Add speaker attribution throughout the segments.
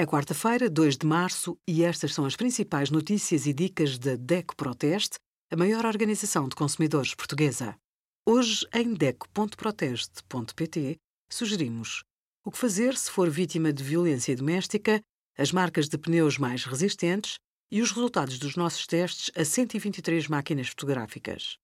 Speaker 1: É quarta-feira, 2 de março, e estas são as principais notícias e dicas da DECO Proteste, a maior organização de consumidores portuguesa. Hoje, em DECO.proteste.pt, sugerimos o que fazer se for vítima de violência doméstica, as marcas de pneus mais resistentes e os resultados dos nossos testes a 123 máquinas fotográficas.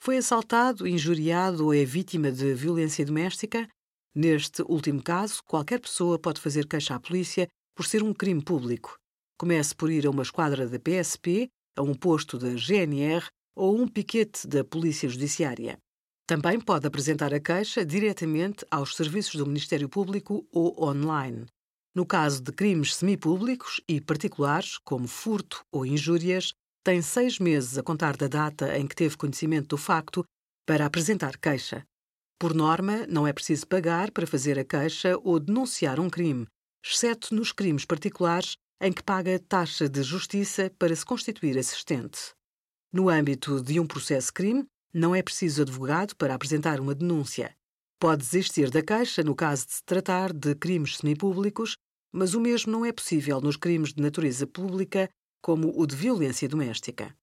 Speaker 1: Foi assaltado, injuriado ou é vítima de violência doméstica? Neste último caso, qualquer pessoa pode fazer queixa à polícia por ser um crime público. Comece por ir a uma esquadra da PSP, a um posto da GNR ou a um piquete da Polícia Judiciária. Também pode apresentar a queixa diretamente aos serviços do Ministério Público ou online. No caso de crimes semipúblicos e particulares, como furto ou injúrias, tem seis meses a contar da data em que teve conhecimento do facto para apresentar queixa. Por norma, não é preciso pagar para fazer a queixa ou denunciar um crime, exceto nos crimes particulares em que paga taxa de justiça para se constituir assistente. No âmbito de um processo-crime, não é preciso advogado para apresentar uma denúncia. Pode desistir da queixa no caso de se tratar de crimes semipúblicos, mas o mesmo não é possível nos crimes de natureza pública, como o de violência doméstica.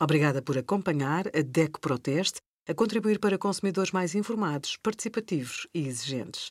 Speaker 1: Obrigada por acompanhar a DECO Proteste a contribuir para consumidores mais informados, participativos e exigentes.